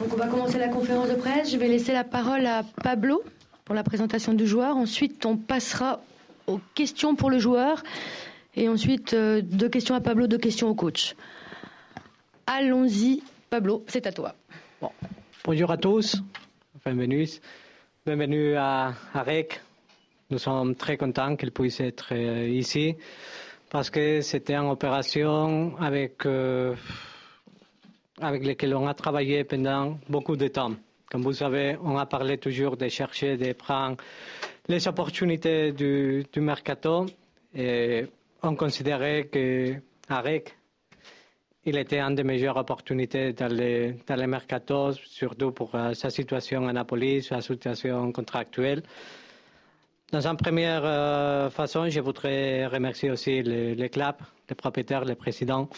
Donc on va commencer la conférence de presse. Je vais laisser la parole à Pablo pour la présentation du joueur. Ensuite, on passera aux questions pour le joueur. Et ensuite, euh, deux questions à Pablo, deux questions au coach. Allons-y, Pablo, c'est à toi. Bonjour à tous, bienvenue, bienvenue à, à REC. Nous sommes très contents qu'il puisse être euh, ici parce que c'était une opération avec, euh, avec laquelle on a travaillé pendant beaucoup de temps. Comme vous savez, on a parlé toujours de chercher, de prendre les opportunités du, mercato. Et on considérait que il était une des meilleures opportunités dans le, dans mercato, surtout pour euh, sa situation à Napoli, sa situation contractuelle. Dans une première euh, façon, je voudrais remercier aussi les, les clubs, les propriétaires, les présidents,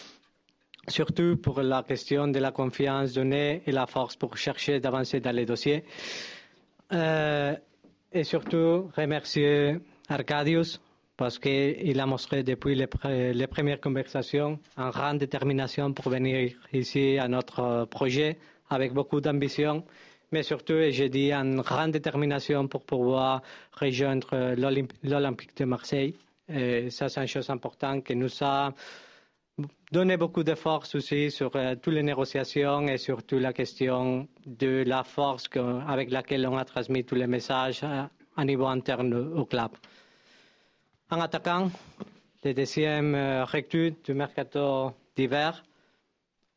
surtout pour la question de la confiance donnée et la force pour chercher d'avancer dans les dossiers. Euh, et surtout, remercier Arcadius parce qu'il a montré depuis les, premières conversations une grande détermination pour venir ici à notre projet avec beaucoup d'ambition, mais surtout, et j'ai dit, une grande détermination pour pouvoir rejoindre l'Olympique de Marseille. Et ça, c'est une chose importante qui nous a donné beaucoup de force aussi sur euh, toutes les négociations et surtout la question de la force avec laquelle on a transmis tous les messages à, à niveau interne au club. En attaquant, le deuxième euh, du mercato d'hiver,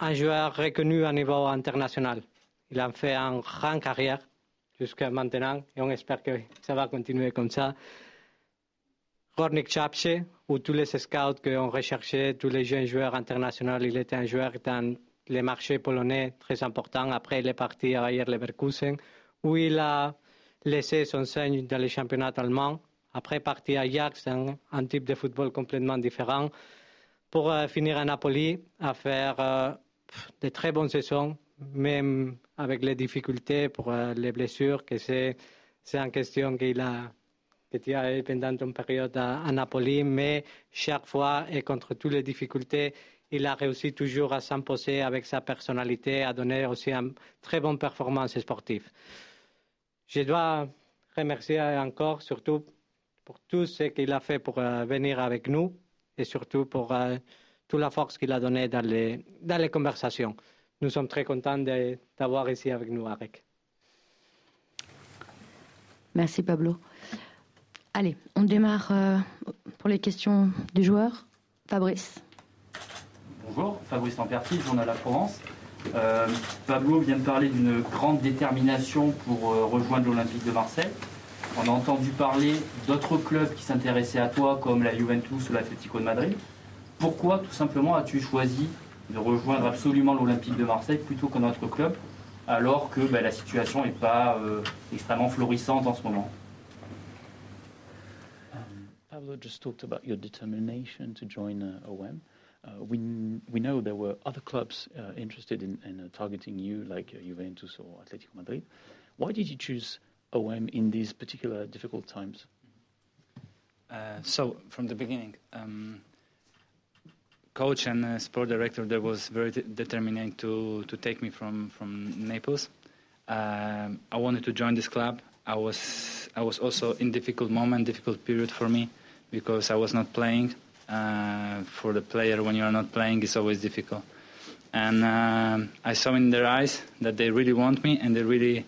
un joueur reconnu à niveau international. Il a fait une grande carrière jusqu'à maintenant et on espère que ça va continuer comme ça. Rornik Chapche, où tous les scouts qu'on recherchait, tous les jeunes joueurs internationaux, il était un joueur dans les marchés polonais très important. Après, il est parti à Bayer Leverkusen, où il a laissé son signe dans les championnats allemands après, partir à Ajax, un, un, type de football complètement différent. Pour euh, finir à Napoli, à faire euh, de très bonnes saisons, même avec les difficultés pour euh, les blessures, que c'est, c'est une question qu'il a, que tu eu pendant une période à, à, Napoli, mais chaque fois et contre toutes les difficultés, il a réussi toujours à s'imposer avec sa personnalité, à donner aussi une très bonne performance sportive. Je dois remercier encore, surtout pour tout ce qu'il a fait pour euh, venir avec nous et surtout pour euh, toute la force qu'il a donnée dans les, dans les conversations. Nous sommes très contents d'avoir ici avec nous, Arek. Merci Pablo. Allez, on démarre euh, pour les questions du joueur. Fabrice. Bonjour, Fabrice Lamperti, Journal La Provence. Euh, Pablo vient de parler d'une grande détermination pour euh, rejoindre l'Olympique de Marseille. On a entendu parler d'autres clubs qui s'intéressaient à toi, comme la Juventus ou l'Atlético de Madrid. Pourquoi, tout simplement, as-tu choisi de rejoindre absolument l'Olympique de Marseille plutôt qu'un autre club, alors que ben, la situation n'est pas extrêmement florissante en ce moment? Pablo just talked about your determination to join uh, OM. Uh, we, we know there were other clubs uh, interested in, in uh, targeting you, like uh, Juventus or Atletico Madrid. Why did you choose OM in these particular difficult times? Uh, so from the beginning, um, coach and sport director there was very de- to to take me from from Naples. Um, I wanted to join this club. I was I was also in difficult moment, difficult period for me because I was not playing. Uh, for the player, when you are not playing, it's always difficult. And um, I saw in their eyes that they really want me and they really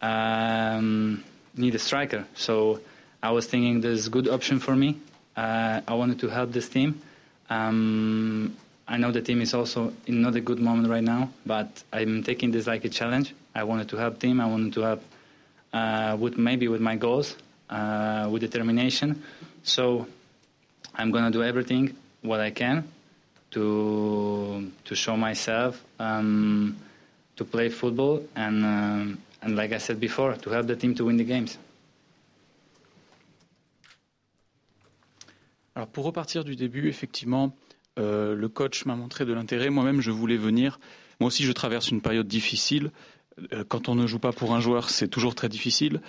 um, need a striker. So I was thinking there's a good option for me. Uh, I wanted to help this team. Um, I know the team is also in not a good moment right now, but I'm taking this like a challenge. I wanted to help team. I wanted to help uh, with maybe with my goals, uh, with determination. So I'm gonna do everything what I can to to show myself, um, to play football, and um, and like I said before, to help the team to win the games. Alors pour repartir du début, effectivement, euh, le coach m'a montré de l'intérêt. Moi-même, je voulais venir. Moi aussi, je traverse une période difficile. Euh, quand on ne joue pas pour un joueur, c'est toujours très difficile.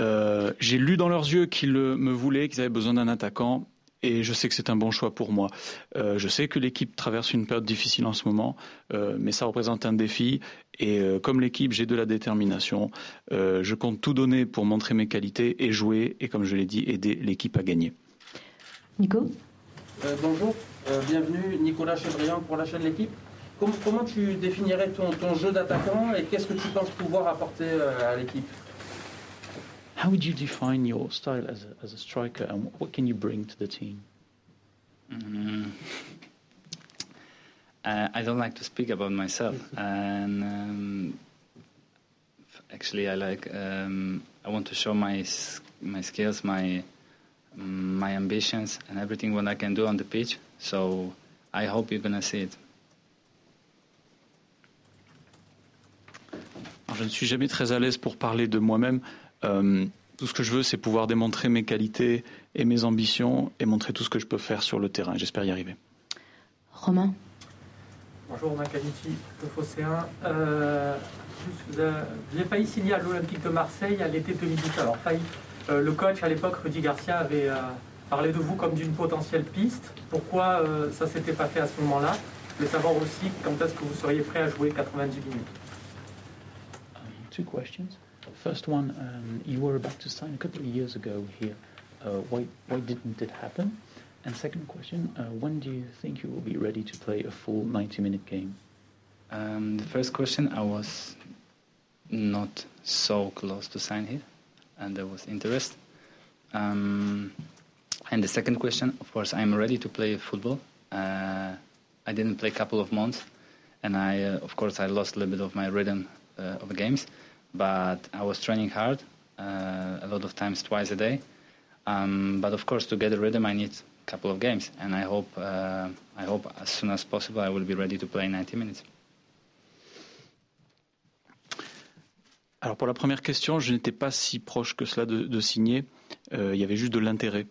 Euh, J'ai lu dans leurs yeux qu'ils me voulaient, qu'ils avaient besoin d'un attaquant. et je sais que c'est un bon choix pour moi. Euh, je sais que l'équipe traverse une période difficile en ce moment, euh, mais ça représente un défi. Et euh, comme l'équipe, j'ai de la détermination. je compte tout donner pour montrer mes qualités et jouer, et comme je l'ai dit, aider l'équipe à gagner. Nico? Bonjour, bienvenue Nicolas Chebriand pour la chaîne L'équipe. Comment, tu définirais ton, ton jeu d'attaquant et qu'est-ce que tu penses pouvoir apporter à l'équipe? How would you define your style as a, as a striker and what can you bring to the team? Mm. Uh, I don't like to speak about myself, and um, actually, I like. Um, I want to show my my skills, my my ambitions, and everything what I can do on the pitch. So I hope you're gonna see it. Alors, je ne suis jamais très à l'aise pour parler de moi-même. Euh, tout ce que je veux, c'est pouvoir démontrer mes qualités et mes ambitions et montrer tout ce que je peux faire sur le terrain. J'espère y arriver. Romain Bonjour, Romain Canici, le Phocéen. Euh, vous avez failli signer à l'Olympique de Marseille à l'été 2010. Alors, failli, euh, le coach à l'époque, Rudy Garcia, avait euh, parlé de vous comme d'une potentielle piste. Pourquoi ça ne s'était pas fait à ce moment-là? Je savoir aussi quand est-ce que vous seriez prêt à jouer 90 minutes. two questions. First one, um, you were about to sign a couple of years ago here. Uh, why, why didn't it happen? And second question, uh, when do you think you will be ready to play a full 90-minute game? Um, the first question, I was not so close to sign here, and there was interest. Um, and the second question, of course, I'm ready to play football. Uh, I didn't play a couple of months, and I, uh, of course, I lost a little bit of my rhythm uh, of the games but I was training hard, uh, a lot of times twice a day. Um, but of course, to get a rhythm, I need a couple of games, and I hope, uh, I hope as soon as possible, I will be ready to play 90 minutes. Alors pour la première question, je n'étais pas si proche que cela de, de signer. Euh, il y avait juste de l'intérêt.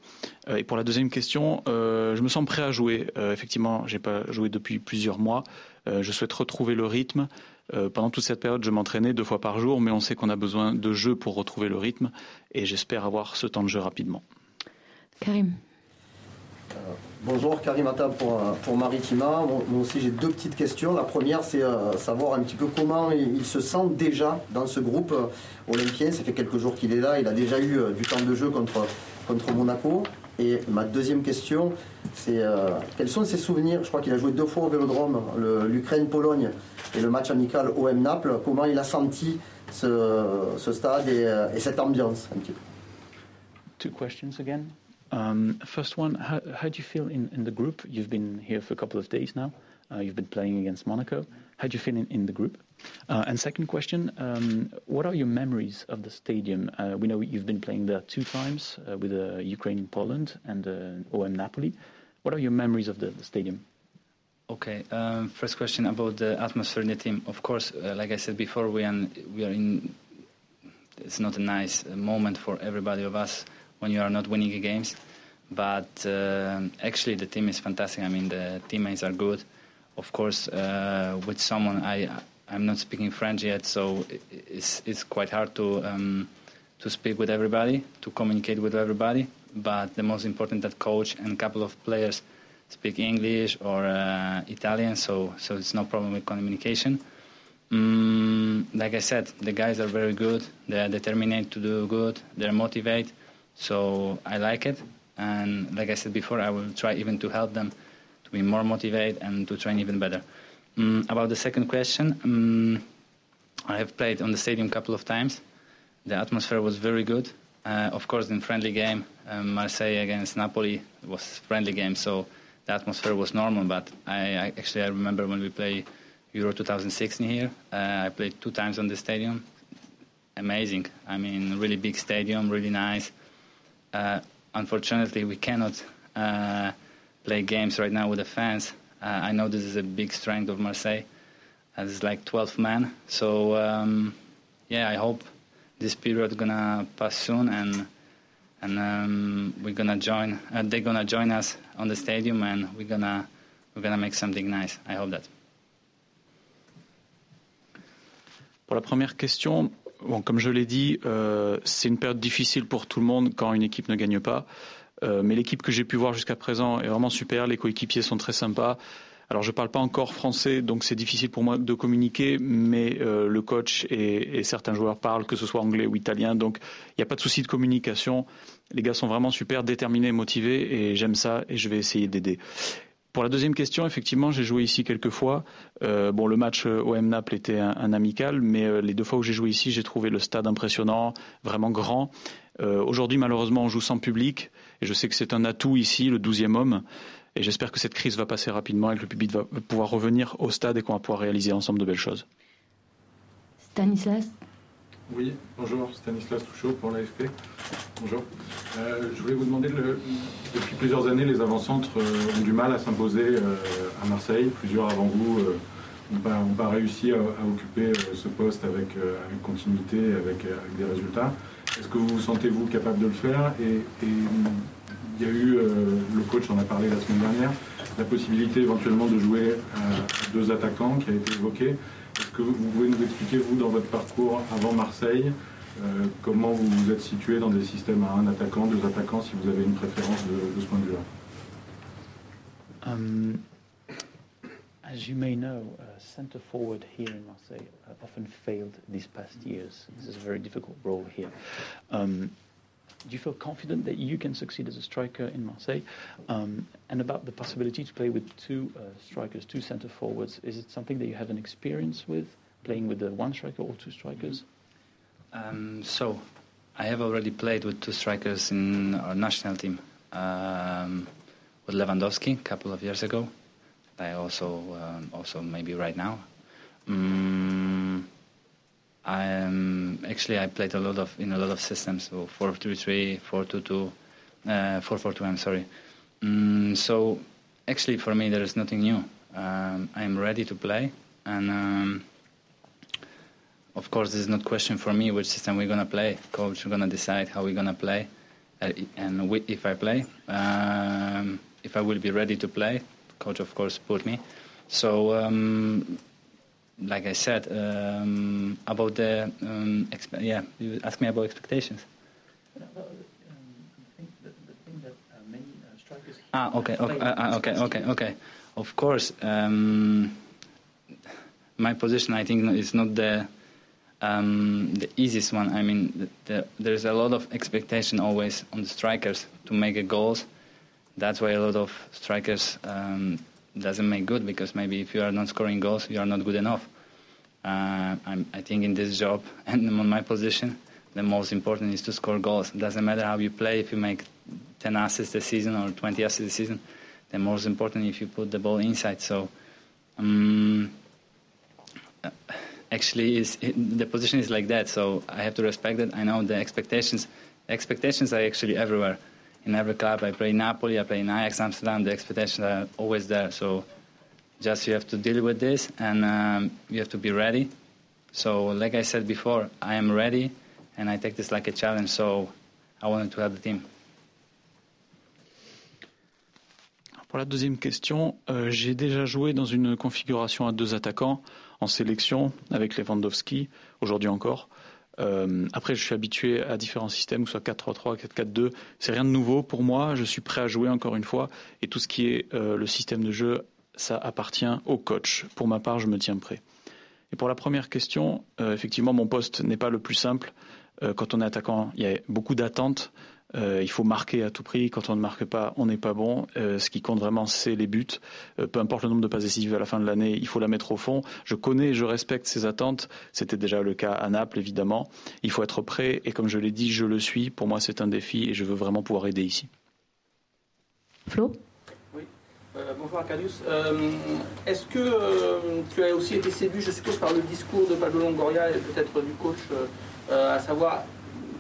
Euh, et pour la deuxième question, euh, je me sens prêt à jouer. Euh, effectivement, j'ai pas joué depuis plusieurs mois. Euh, je souhaite retrouver le rythme. Euh, pendant toute cette période, je m'entraînais deux fois par jour, mais on sait qu'on a besoin de jeu pour retrouver le rythme, et j'espère avoir ce temps de jeu rapidement. Karim. Euh, bonjour, Karim Attab pour, pour Maritima. Moi aussi, j'ai deux petites questions. La première, c'est savoir un petit peu comment il, se sent déjà dans ce groupe olympien. Ça fait quelques jours qu'il est là. Il a déjà eu du temps de jeu contre, contre Monaco. Et ma deuxième question, c'est quels sont ses souvenirs? Je crois qu'il a joué deux fois au Vélodrome, l'Ukraine-Pologne et le match amical OM Naples, comment il a senti ce, ce stade et, euh, et, cette ambiance un petit peu? Two questions again. Um, first one, how, how do you feel in, in the group? You've been here for a couple of days now. Uh, you've been playing against Monaco. How do you feel in, in the group? Uh, and second question, um, what are your memories of the stadium? Uh, we know you've been playing there two times uh, with uh, Ukraine, Poland, and uh, OM Napoli. What are your memories of the, the stadium? Okay. Um, first question about the atmosphere in the team. Of course, uh, like I said before, we are, we are in. It's not a nice moment for everybody of us when you are not winning the games, but uh, actually the team is fantastic. I mean, the teammates are good. Of course, uh, with someone I I'm not speaking French yet, so it's it's quite hard to um, to speak with everybody, to communicate with everybody. But the most important that coach and a couple of players speak English or uh, Italian, so so it's no problem with communication. Mm, like I said, the guys are very good. They are determined to do good. They're motivated, so I like it. And like I said before, I will try even to help them to be more motivated and to train even better. Mm, about the second question, um, I have played on the stadium a couple of times. The atmosphere was very good. Uh, of course, in friendly game, um, Marseille against Napoli was friendly game, so the atmosphere was normal. But I, I actually I remember when we played Euro 2016 here. Uh, I played two times on the stadium. Amazing. I mean, really big stadium, really nice. Uh, unfortunately, we cannot uh, play games right now with the fans. Uh, I know this is a big strength of Marseille. as it's like 12 men. So um, yeah, I hope this period gonna pass soon and and um, we're gonna join. Uh, they're gonna join us on the stadium, and we're gonna we're gonna make something nice. I hope that. Pour la première question, bon, comme je l'ai dit, euh, c'est une période difficile pour tout le monde quand une équipe ne gagne pas. Mais l'équipe que j'ai pu voir jusqu'à présent est vraiment super. Les coéquipiers sont très sympas. Alors je ne parle pas encore français, donc c'est difficile pour moi de communiquer, mais le coach et, et, certains joueurs parlent, que ce soit anglais ou italien, donc il n'y a pas de souci de communication. Les gars sont vraiment super, déterminés, motivés, et j'aime ça, et je vais essayer d'aider. Pour la deuxième question, effectivement, j'ai joué ici quelques fois. Euh, bon, le match euh, OM Naples était un, amical, mais euh, les deux fois où j'ai joué ici, j'ai trouvé le stade impressionnant, vraiment grand. Aujourd'hui, malheureusement, on joue sans public, et je sais que c'est un atout ici, le 12e homme. Et j'espère que cette crise va passer rapidement et que le public va pouvoir revenir au stade et qu'on va pouvoir réaliser ensemble de belles choses. Stanislas? Oui, bonjour, Stanislas Touchot pour l'AFP. Bonjour. Euh, je voulais vous demander, depuis plusieurs années, les avant-centres euh, ont du mal à s'imposer euh, à Marseille. Plusieurs avant vous n'ont pas, réussi à, occuper ce poste avec, continuité, avec, avec des résultats. Est-ce que vous vous sentez, vous, capable de le faire? Et, il y a eu, le coach en a parlé la semaine dernière, la possibilité éventuellement de jouer à deux attaquants qui a été évoquée. Est-ce que vous pouvez nous expliquer, vous, dans votre parcours avant Marseille, euh, comment vous vous êtes situé dans des systèmes à un attaquant, deux attaquants, si vous avez une préférence de, de ce point de vue-là um, As you may know, uh, centre forward here in Marseille uh, often failed these past years. This is a very difficult role here. Um, do you feel confident that you can succeed as a striker in Marseille? Um, and about the possibility to play with two uh, strikers, two centre forwards, is it something that you have an experience with, playing with the one striker or two strikers? Um, so, I have already played with two strikers in our national team. Um, with Lewandowski a couple of years ago. I also, um, also maybe right now. Um, I am actually I played a lot of in a lot of systems, so 4-3-3, 4-2-2, uh, 4-4-2. I'm sorry. Mm, so actually, for me, there is nothing new. Um, I am ready to play, and um, of course, this is not question for me which system we're gonna play. Coach is gonna decide how we're gonna play, uh, and we, if I play, um, if I will be ready to play, coach of course put me. So um, like I said, um, about the um, exp- yeah, you asked me about expectations. Ah, okay, okay, uh, okay, okay, okay. Of course, um, my position I think is not the um, the easiest one. I mean, the, the, there's a lot of expectation always on the strikers to make a goals. That's why a lot of strikers um, doesn't make good because maybe if you are not scoring goals, you are not good enough. Uh, i think in this job and on my position, the most important is to score goals. It doesn't matter how you play, if you make 10 assists a season or 20 assists a season, the most important if you put the ball inside. So, um, actually, is it, the position is like that. So I have to respect it. I know the expectations. Expectations are actually everywhere in every club. I play Napoli, I play in Ajax Amsterdam. The expectations are always there. So just you have to deal with this and um, you have to be ready. So, like I said before, I am ready and I take this like a challenge. So, I wanted to help the team. Pour la deuxième question, euh, j'ai déjà joué dans une configuration à deux attaquants en sélection avec Lewandowski, aujourd'hui encore. Euh, après, je suis habitué à différents systèmes, que ce soit 4-3-3, 4-4-2. C'est rien de nouveau pour moi. Je suis prêt à jouer encore une fois. Et tout ce qui est euh, le système de jeu, ça appartient au coach. Pour ma part, je me tiens prêt. Et pour la première question, euh, effectivement, mon poste n'est pas le plus simple. quand on est attaquant, il y a beaucoup d'attentes. Il faut marquer à tout prix. Quand on ne marque pas, on n'est pas bon. ce qui compte vraiment, c'est les buts. peu importe le nombre de passes décisives à la fin de l'année, il faut la mettre au fond. Je connais, je respecte ces attentes. C'était déjà le cas à Naples, évidemment. Il faut être prêt. Et comme je l'ai dit, je le suis. Pour moi, c'est un défi et je veux vraiment pouvoir aider ici. Flo? Oui. Euh, bonjour Arcadius. Euh, est-ce que euh, tu as aussi été séduit, je suppose, par le discours de Pablo Longoria et peut-être du coach, à savoir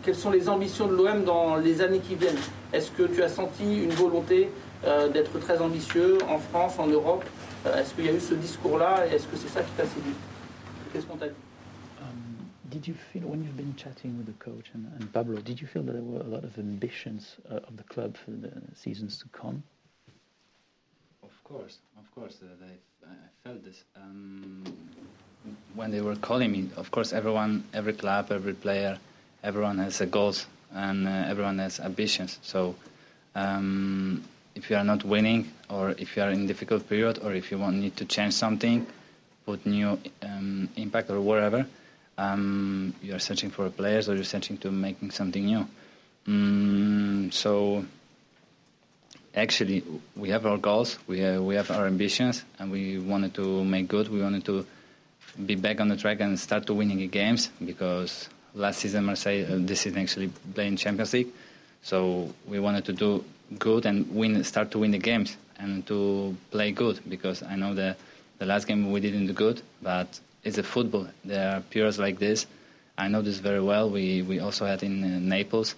quelles sont les ambitions de l'OM dans les années qui viennent Est-ce que tu as senti une volonté d'être très ambitieux en France, en Europe Est-ce qu'il y a eu ce discours-là et est-ce que c'est ça qui t'a séduit Qu'est-ce qu'on t'a dit um, Did you feel, when you've been chatting with the coach and, and Pablo, did you feel that there were a lot of ambitions uh, of the club for the seasons to come? Of course, of course, uh, I, felt this. Um, when they were calling me, of course, everyone, every club, every player, everyone has a goals and uh, everyone has ambitions. So Um, if you are not winning, or if you are in difficult period, or if you want need to change something, put new um, impact or whatever, um, you are searching for players or you're searching to making something new. Mm, so actually, we have our goals, we have, we have our ambitions, and we wanted to make good. We wanted to be back on the track and start to winning games because last season Marseille, uh, this season actually playing Champions League. So we wanted to do good and win, start to win the games and to play good because I know that the last game we didn't do good, but it's a football. There are periods like this. I know this very well. We we also had in uh, Naples,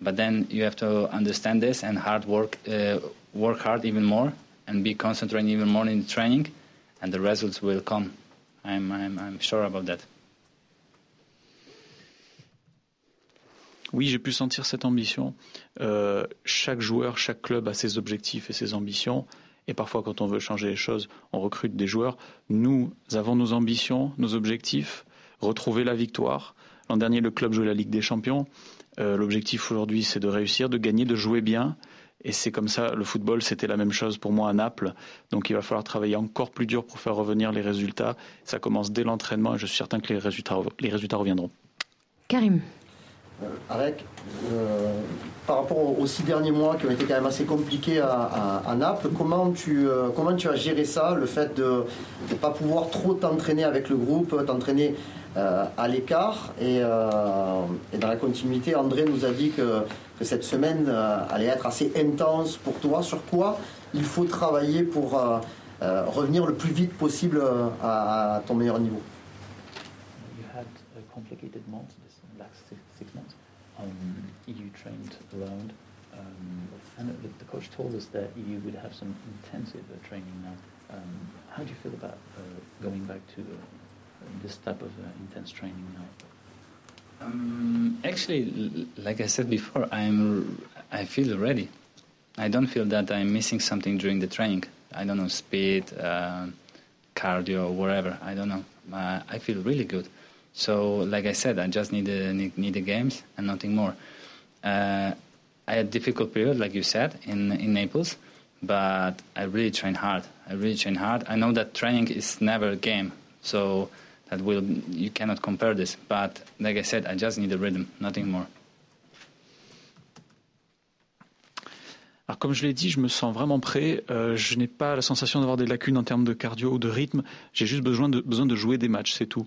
but then you have to understand this and hard work, uh, work hard even more, and be concentrating even more in the training, and the results will come. I'm I'm, I'm sure about that. Oui, j'ai pu sentir cette ambition. Euh, chaque joueur, chaque club a ses objectifs et ses ambitions. Et parfois, quand on veut changer les choses, on recrute des joueurs. Nous avons nos ambitions, nos objectifs, retrouver la victoire. L'an dernier, le club jouait la Ligue des Champions. Euh, l'objectif aujourd'hui, c'est de réussir, de gagner, de jouer bien. Et c'est comme ça, le football, c'était la même chose pour moi à Naples. Donc il va falloir travailler encore plus dur pour faire revenir les résultats. Ça commence dès l'entraînement et je suis certain que les résultats, les résultats reviendront. Karim. Euh, Arek, euh, par rapport aux, six derniers mois qui ont été quand même assez compliqués à, Naples, comment tu, euh, comment tu as géré ça, le fait de ne pas pouvoir trop t'entraîner avec le groupe, t'entraîner à l'écart et, dans la continuité, André nous a dit que, cette semaine allait être assez intense pour toi. Sur quoi il faut travailler pour revenir le plus vite possible à, ton meilleur niveau? Um, you trained alone. Um, and the, the, coach told us that you would have some intensive uh, training now. Um, how do you feel about uh, going back to uh, this type of uh, intense training now? Um, actually, like I said before, I'm I feel ready. I don't feel that I'm missing something during the training. I don't know speed, uh, cardio, whatever. I don't know. Uh, I feel really good. So, like I said, I just need the, need the games and nothing more. Uh, I had a difficult period, like you said, in, in Naples, but I really train hard. I really train hard. I know that training is never a game, so that will you cannot compare this. But like I said, I just need the rhythm, nothing more. Alors comme je l'ai dit, je me sens vraiment prêt. Euh, je n'ai pas la sensation d'avoir des lacunes en termes de cardio ou de rythme. J'ai juste besoin de, besoin de jouer des matchs, c'est tout.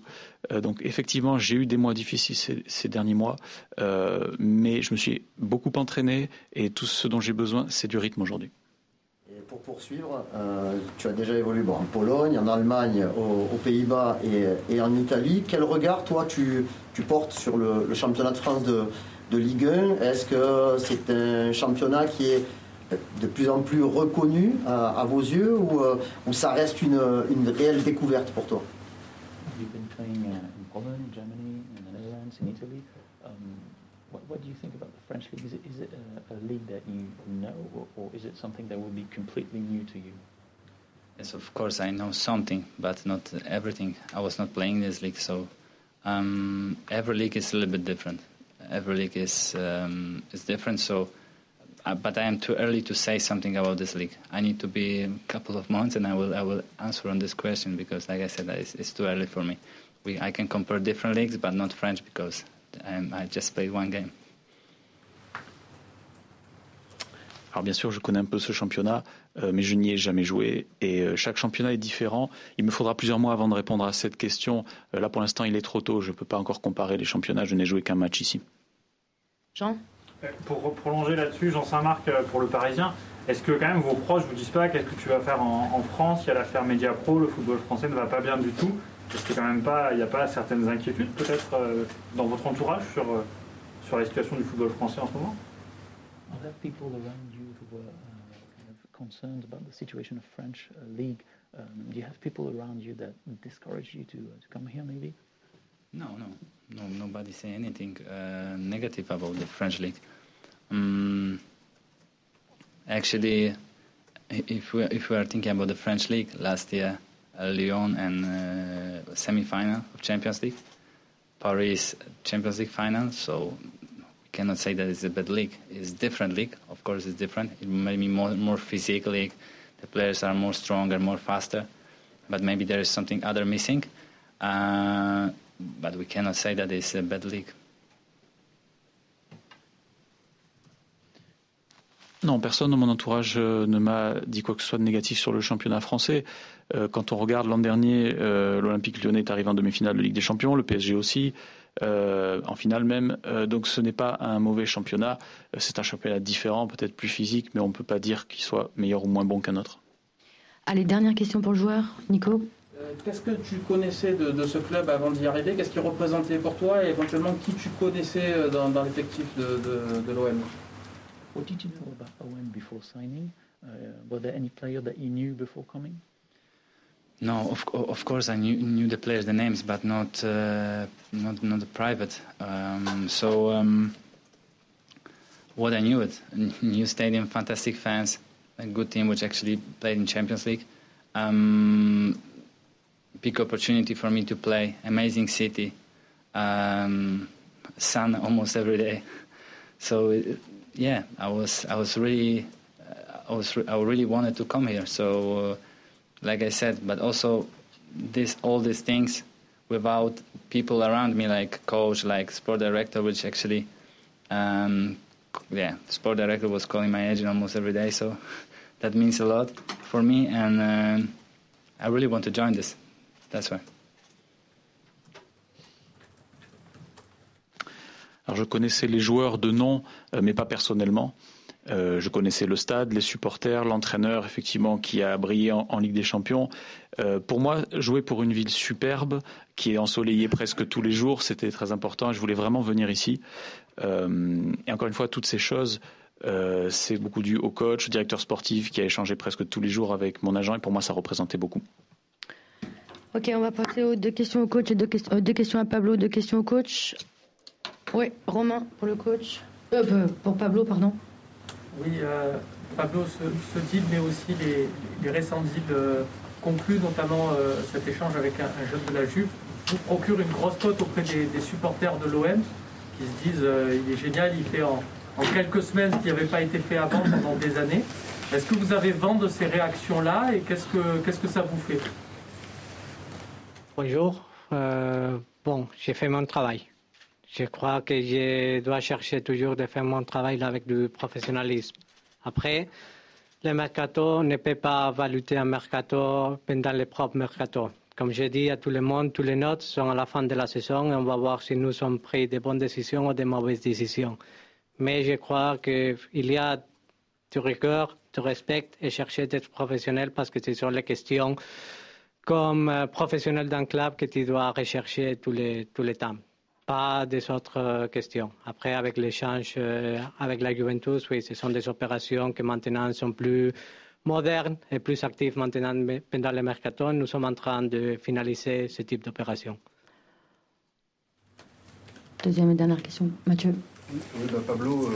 Euh, donc effectivement, j'ai eu des mois difficiles ces, derniers mois, euh, mais je me suis beaucoup entraîné et tout ce dont j'ai besoin, c'est du rythme aujourd'hui. Et pour poursuivre, tu as déjà évolué en Pologne, en Allemagne, aux, Pays-Bas et, en Italie. Quel regard, toi, tu, portes sur le, championnat de France de Ligue 1 Est-ce que c'est un championnat qui est de plus en plus reconnu à, à vos yeux ou, euh, ou, ça reste une, une, réelle découverte pour toi You've been playing uh, in Poland, Germany, in the Netherlands, in Italy. Um, what, what, do you think about the French league? Is it, is it a, a league that you know, or, or is it something that will be completely new to you? Yes, of course, I know something, but not everything. I was not playing this league, so um, every league is a little bit different. Every league is um, is different, so uh, but I am too early to say something about this league. I need to be a couple of months, and I will I will answer on this question because, like I said, it's, it's too early for me. We, I can compare different leagues, but not French because I'm, I just played one game. Alors bien sûr, je connais un peu ce championnat, euh, mais je n'y ai jamais joué. Et euh, chaque championnat est différent. Il me faudra plusieurs mois avant de répondre à cette question. Euh, là, pour l'instant, il est trop tôt. Je ne peux pas encore comparer les championnats. Je n'ai joué qu'un match ici. Jean? Pour prolonger là-dessus, Jean Saint-Marc euh, pour le Parisien, est-ce que quand même vos proches vous disent pas qu'est-ce que tu vas faire en, France Il y a l'affaire Media Pro, le football français ne va pas bien du tout? Est-ce qu'il quand même pas, il n'y a pas certaines inquiétudes peut-être euh, dans votre entourage sur, euh, sur la situation du football français en ce moment? Are there people around you who are uh, kind of concerned about the situation of French uh, league? Um, do you have people around you that discourage you to, uh, to come here maybe? No, no, no. Nobody say anything uh, negative about the French league. Um, actually, if we if we are thinking about the French league last year, uh, Lyon and uh, semi-final of Champions League, Paris Champions League final. So we cannot say that it's a bad league. It's a different league. Of course, it's different. It may be more more physical league. The players are more stronger, more faster. But maybe there is something other missing. Uh, but we cannot say that it's a bad league. Non, personne dans mon entourage euh, ne m'a dit quoi que ce soit de négatif sur le championnat français. Euh, quand on regarde l'an dernier, euh, l'Olympique lyonnais est arrivé en demi-finale de Ligue des Champions, le PSG aussi, en finale même. donc ce n'est pas un mauvais championnat. C'est un championnat différent, peut-être plus physique, mais on ne peut pas dire qu'il soit meilleur ou moins bon qu'un autre. Allez, dernière question pour le joueur, Nico. Qu'est-ce que tu connaissais de, ce club avant d'y arriver? Qu'est-ce qu'il représentait pour toi et éventuellement qui tu connaissais dans, l'effectif de, de l'OM What did you know about Owen before signing? Uh, were there any player that you knew before coming? No, of, of course I knew, knew the players, the names, but not uh, not not the private. Um, so um, what I knew it, new stadium, fantastic fans, a good team which actually played in Champions League. Um, big opportunity for me to play, amazing city, um, sun almost every day. So. It, yeah, I was I was really I was I really wanted to come here. So, uh, like I said, but also this all these things without people around me, like coach, like sport director, which actually, um, yeah, sport director was calling my agent almost every day. So that means a lot for me, and uh, I really want to join this. That's why. Alors je connaissais les joueurs de nom, euh, mais pas personnellement. Euh, je connaissais le stade, les supporters, l'entraîneur, effectivement, qui a brillé en, Ligue des Champions. Euh, pour moi, jouer pour une ville superbe, qui est ensoleillée presque tous les jours, c'était très important. Je voulais vraiment venir ici. et encore une fois, toutes ces choses, c'est beaucoup dû au coach, au directeur sportif, qui a échangé presque tous les jours avec mon agent. Et pour moi, ça représentait beaucoup. Ok, on va passer aux deux questions au coach et deux, deux questions à Pablo, deux questions au coach. Oui, Romain pour le coach. Euh, euh, pour Pablo, pardon. Oui, euh, Pablo, ce, deal, mais aussi les, récents deals conclus, notamment cet échange avec un, jeune de la Juve, vous procure une grosse cote auprès des, supporters de l'OM qui se disent il est génial, il fait en, quelques semaines ce qui n'avait pas été fait avant pendant des années. Est-ce que vous avez vent de ces réactions-là et qu'est-ce que, qu'est-ce que ça vous fait? Bonjour. bon, j'ai fait mon travail. Je crois que je dois chercher toujours de faire mon travail avec du professionnalisme. Après, le mercato ne peut pas valuter un mercato pendant les propres mercato. Comme j'ai dit à tout le monde, tous les notes sont à la fin de la saison et on va voir si nous sommes pris de bonnes décisions ou de mauvaises décisions. Mais je crois qu'il y a du rigueur, du respect et chercher d'être professionnel parce que c'est sur les questions comme euh, professionnel d'un club que tu dois rechercher tous les, tous les temps pas des autres euh, questions. Après, avec l'échange euh, avec la Juventus, oui, ce sont des opérations qui maintenant sont plus modernes et plus actives maintenant pendant le mercato. Nous sommes en train de finaliser ce type d'opération. Deuxième et dernière question, Mathieu. Oui, bah, Pablo, euh,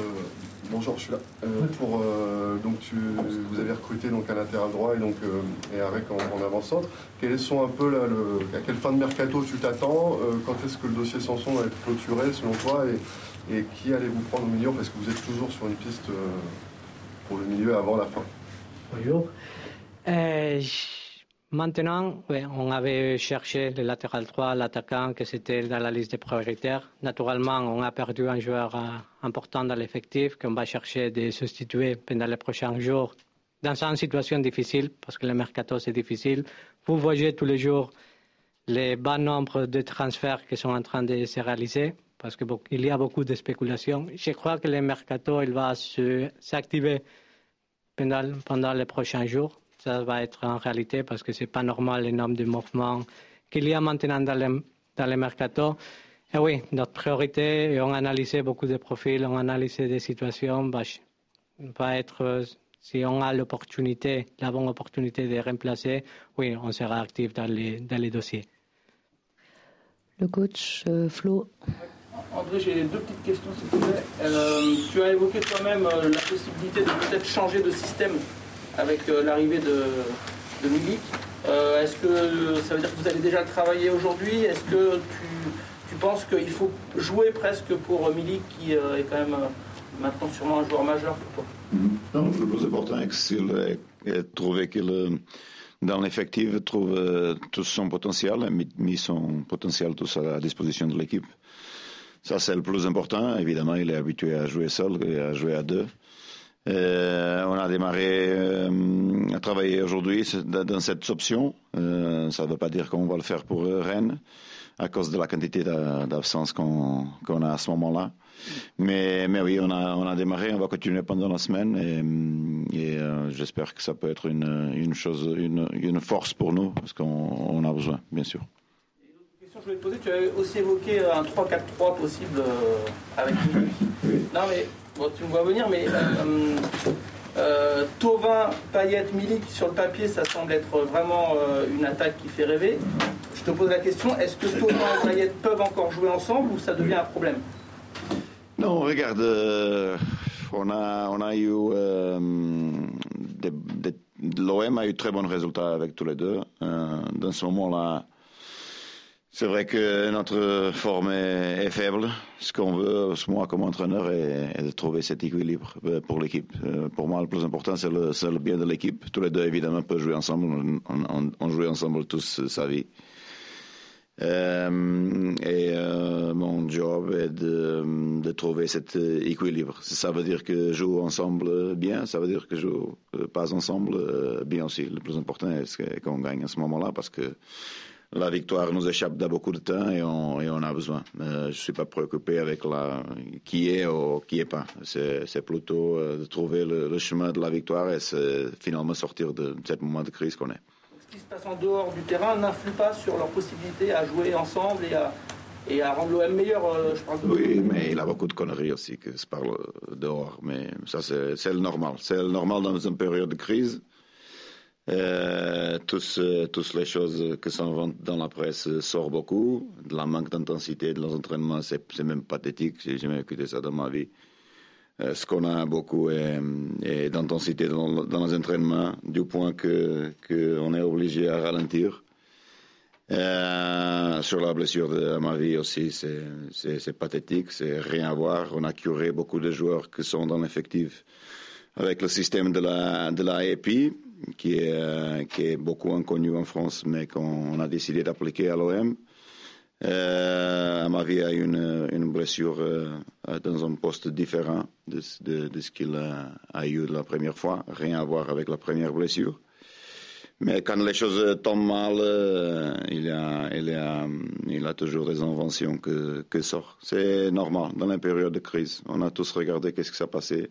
bonjour, je suis là. Euh, pour, euh, donc tu, vous avez recruté donc un latéral droit et donc et en, en avant-centre. Quels sont un peu là, le, à quelle fin de mercato tu t'attends Quand est-ce que le dossier Sanson va être clôturé selon toi et, et qui allez-vous prendre au milieu parce que vous êtes toujours sur une piste pour le milieu avant la fin? Bonjour. Maintenant, on avait cherché le latéral droit, l'attaquant, que c'était dans la liste des prioritaires. Naturellement, on a perdu un joueur euh, important dans l'effectif qu'on va chercher de substituer pendant les prochains jours dans une situation difficile, parce que le mercato c'est difficile. Vous voyez tous les jours les bas nombres de transferts qui sont en train de se réaliser, parce qu'il y a beaucoup de spéculations. Je crois que le mercato il va s'activer pendant, pendant les prochains jours ça va être en réalité parce que c'est pas normal le nombre de mouvements qu'il y a maintenant dans le, dans le mercato. Et oui, notre priorité, et on a analysé beaucoup de profils, on a analysé des situations, bah, va être, si on a l'opportunité, la bonne opportunité de remplacer, oui, on sera actif dans les, dans les dossiers. Le coach euh, Flo. André, j'ai deux petites questions, s'il te plaît. Euh, tu as évoqué toi-même euh, la possibilité de peut-être changer de système avec euh, l'arrivée de, de Milik. Euh, est-ce que ça veut dire que vous allez déjà travailler aujourd'hui? Est-ce que tu, penses qu'il faut jouer presque pour Milik qui est quand même maintenant sûrement un joueur majeur pour toi? Non, le plus important est de trouver qu'il dans l'effectif trouve tout son potentiel et mis son potentiel tous à la disposition de l'équipe. Ça, c'est le plus important. Évidemment, il est habitué à jouer seul et à jouer à deux. Euh, on a démarré euh, à travailler aujourd'hui dans cette option. Euh, ça ne veut pas dire qu'on va le faire pour Rennes à cause de la quantité d'absence qu'on a à ce moment-là. Mais, mais oui, on a, on a démarré, on va continuer pendant la semaine et, et j'espère que ça peut être une, une chose, une, une force pour nous parce qu'on a besoin, bien sûr. je voulais te poser, tu avais aussi évoqué un 3-4-3 possible avec nous. Non mais Bon, tu me vois venir, mais euh, euh, Tovin, sur le papier, ça semble être vraiment euh, une attaque qui fait rêver. Je te pose la question, est-ce que Tovin et Payet peuvent encore jouer ensemble ou ça devient un problème? Non, regarde, on, a, on a eu... L'OM a eu très bons résultats avec tous les deux. dans ce moment-là, c'est vrai que notre forme est, faible. Ce qu'on veut, moi, comme entraîneur, est, de trouver cet équilibre euh, pour l'équipe. Euh, pour moi, le plus important, c'est le, bien de l'équipe. Tous les deux, évidemment, peuvent jouer ensemble. On, joue ensemble tous sa vie. Euh, et mon job est de, trouver cet équilibre. Ça veut dire que joue ensemble bien, ça veut dire que joue pas ensemble bien aussi. Le plus important est qu'on gagne à ce moment-là parce que la victoire nous échappe de beaucoup de temps et on, et on a besoin. Euh, je ne suis pas préoccupé avec la, qui est ou qui n'est pas. C'est plutôt euh, de trouver le, chemin de la victoire et finalement sortir de, ce moment de crise qu'on est. Ce qui se passe en dehors du terrain n'influe pas sur leur possibilité à jouer ensemble et à, et à rendre l'OM meilleur, euh, je pense. Oui, mais il a beaucoup de conneries aussi qui se parlent dehors. Mais ça, c'est le normal. C'est le normal dans une période de crise. Euh, euh, tous les choses qui sont dans la presse sortent beaucoup. De la manque d'intensité de l'entraînement, c'est, c'est même pathétique. J'ai jamais écouté ça dans ma vie. Euh, ce qu'on a beaucoup est, d'intensité dans, dans, les entraînements, du point que qu'on est obligé à ralentir. Euh, sur la blessure de ma vie aussi, c'est pathétique, c'est rien à voir. On a curé beaucoup de joueurs qui sont dans l'effectif avec le système de la, de la EPI qui est, euh, qui est beaucoup inconnu en France, mais qu'on a décidé d'appliquer à l'OM. Euh, vie a une, une blessure euh, dans un poste différent de, de, ce qu'il a, eu la première fois, rien à voir avec la première blessure. Mais quand les choses tombent mal, euh, il, a, il, a, il a toujours des inventions que, que sortent. C'est normal dans la période de crise. On a tous regardé qu'est-ce qui s'est passé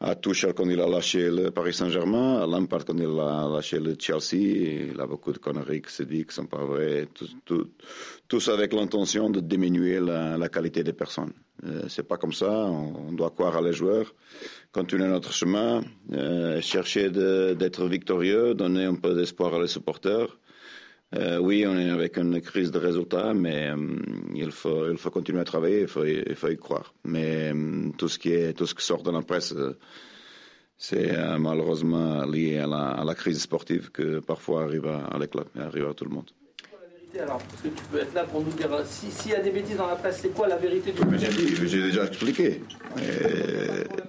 à Tuchel quand il a lâché le Paris Saint-Germain, à Lampard quand il a lâché le Chelsea. Il a beaucoup de conneries qui se disent qui sont pas vraies. tous avec l'intention de diminuer la, qualité des personnes. Euh, c'est pas comme ça. On, doit croire à les joueurs, continuer notre chemin, euh, chercher d'être victorieux, donner un peu d'espoir à les supporters. Euh, oui, on est avec une crise de résultats, mais euh, il, faut, il faut continuer à travailler, il faut, il faut y croire. Mais euh, tout, ce qui est, tout ce qui sort dans la presse, c'est malheureusement lié à la, à la, crise sportive que parfois arrive à, à l'éclat et arrive à tout le monde. La vérité alors Parce que tu peux être là pour nous dire s'il y a des bêtises dans la presse, c'est quoi la vérité du J'ai déjà expliqué.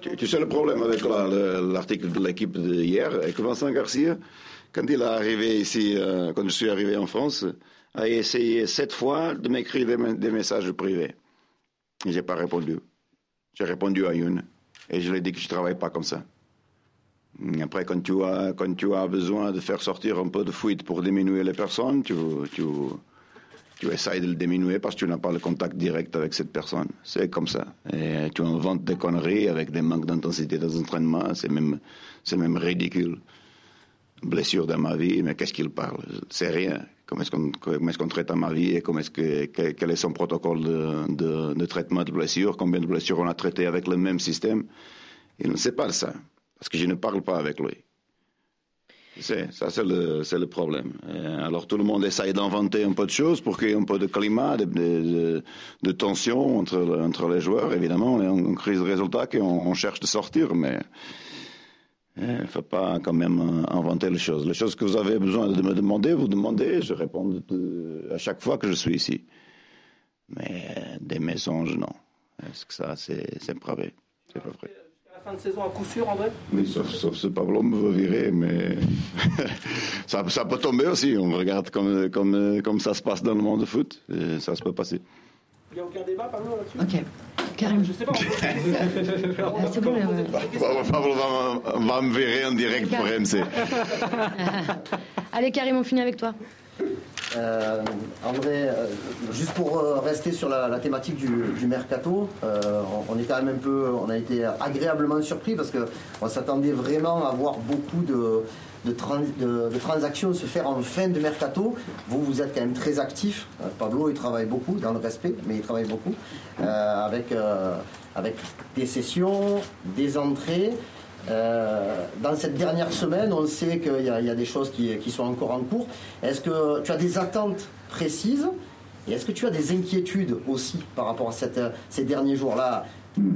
tu, tu, sais le problème avec l'article de l'équipe d'hier, avec Vincent Garcia? Quand il est arrivé ici, euh, quand je suis arrivé en France, a essayé sept fois de m'écrire des, messages privés. Et j'ai pas répondu. J'ai répondu à une. Et je lui ai dit que je travaille pas comme ça. Après, quand tu, as, quand tu as besoin de faire sortir un peu de fuite pour diminuer les personnes, tu, tu, tu essayes de le diminuer parce que tu n'as pas le contact direct avec cette personne. C'est comme ça. Et tu inventes des conneries avec des manques d'intensité des entraînements. C'est même, c'est même ridicule blessure dans ma vie, mais qu'est-ce qu'il parle? C'est rien. Comment est-ce qu'on est traite ma vie et comment est-ce que, quel est son protocole de, traitement de blessures? Combien de blessures on a traité avec le même système? Il ne sait pas ça, parce que je ne parle pas avec lui. C'est, ça, c'est le, le problème. alors tout le monde essaye d'inventer un peu de choses pour qu'il y ait un peu de climat, de, de, de tension entre, entre les joueurs. Évidemment, on est en crise de résultats qu'on on cherche de sortir, mais il ne faut pas quand même euh, inventer les choses. Les choses que vous avez besoin de me demander, vous demandez, je réponds à chaque fois que je suis ici. Mais des mensonges, non. Est-ce que ça, c'est pas vrai? C'est pas vrai. La fin de saison à coup sûr, André? Oui, sauf, sauf ce Pablo me veut virer, mais ça, ça, peut tomber aussi. On regarde comme, comme, comme ça se passe dans le monde de foot. Et ça se peut passer. Il n'y a aucun débat, Pablo, là-dessus Ok. Karim. Je sais pas. c'est bon, Pablo va, va, me virer en direct pour MC. Allez, Karim, on finit avec toi. Euh, André, euh, juste pour euh, rester sur la, la thématique du, du mercato, euh, on, on, est quand même un peu, on a été agréablement surpris parce que on s'attendait vraiment à voir beaucoup de, de, trans, de, de, transactions se faire en fin de mercato. Vous, vous êtes quand même très actif. Pablo, il travaille beaucoup, dans le respect, mais il travaille beaucoup avec avec des sessions, des entrées. Euh, dans cette dernière semaine, on sait qu'il y, y, a des choses qui, qui, sont encore en cours. Est-ce que tu as des attentes précises? Et est-ce que tu as des inquiétudes aussi par rapport à cette, ces derniers jours-là?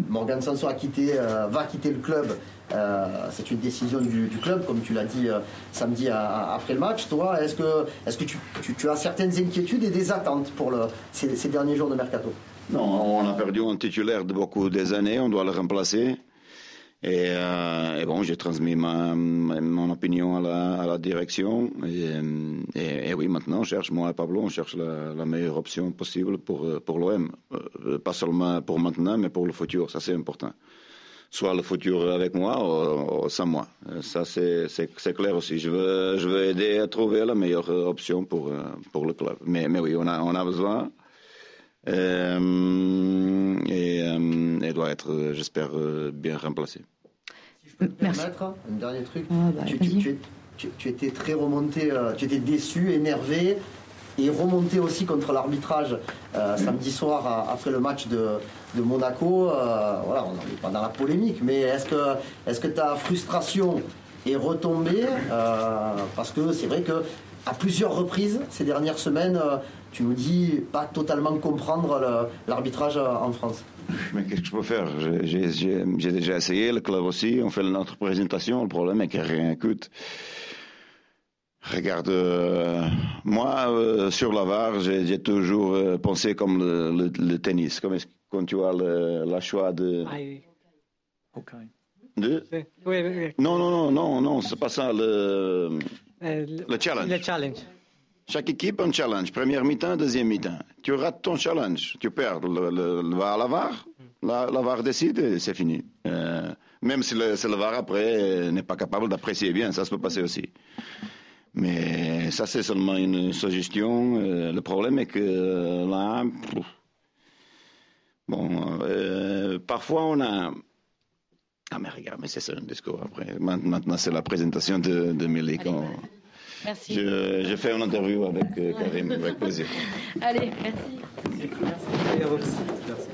Morgan Sanson a quitté, euh, va quitter le club. Euh, c'est une décision du, club, comme tu l'as dit euh, samedi après le match. Toi, est-ce que, tu, as certaines inquiétudes et des attentes pour ces, derniers jours de mercato? Non, on a perdu un titulaire de beaucoup des années, on doit le remplacer. Et, euh, bon, j'ai transmis mon opinion à la, direction. Et, oui, maintenant, on cherche, moi et Pablo, on cherche la, meilleure option possible pour, pour l'OM. Pas seulement pour maintenant, mais pour le futur. Ça, c'est important. Soit le futur avec moi ou, ou sans moi. Ça, c'est clair aussi. Je veux, je veux aider à trouver la meilleure option pour, pour le club. Mais, mais oui, on a, on a besoin. Euh, et euh, elle doit être, j'espère, bien remplacée. Si je peux te permettre, un dernier truc. Ah, bah, tu, tu, tu, tu, étais très remonté, euh, tu étais déçu, énervé et remonté aussi contre l'arbitrage euh, samedi soir à, après le match de, Monaco. Euh, voilà, on n'est pas dans la polémique, mais est-ce que, est que ta frustration est retombée Parce que c'est vrai que à plusieurs reprises ces dernières semaines, tu nous dis pas totalement comprendre l'arbitrage en France? Mais qu'est-ce que je peux faire? J'ai déjà essayé, le club aussi, on fait notre présentation, le problème est qu'il n'y a rien coûte. Regarde, euh, moi, euh, sur la VAR, j'ai toujours euh, pensé comme le, le, le tennis, comme quand tu as le, la choix de... De... Oui, oui, oui. Non, non, non, non, non, c'est pas ça, le, le challenge. Le challenge. Chaque équipe a un challenge. Première mi-temps, deuxième mi-temps. Tu rates ton challenge. Tu perds le, le, le VAR, la VAR. La, la VAR décide et c'est fini. Même si le, le VAR après n'est pas capable d'apprécier bien, ça se peut passer aussi. Mais ça, c'est seulement une suggestion. Euh, le problème est que là, bon, euh, parfois on a. Ah, mais regarde, mais c'est ça un discours après. Maintenant, c'est la présentation de, de Milik. On... Merci. Je, je, fais une interview avec euh, Karim, avec plaisir. Allez, merci. merci. merci.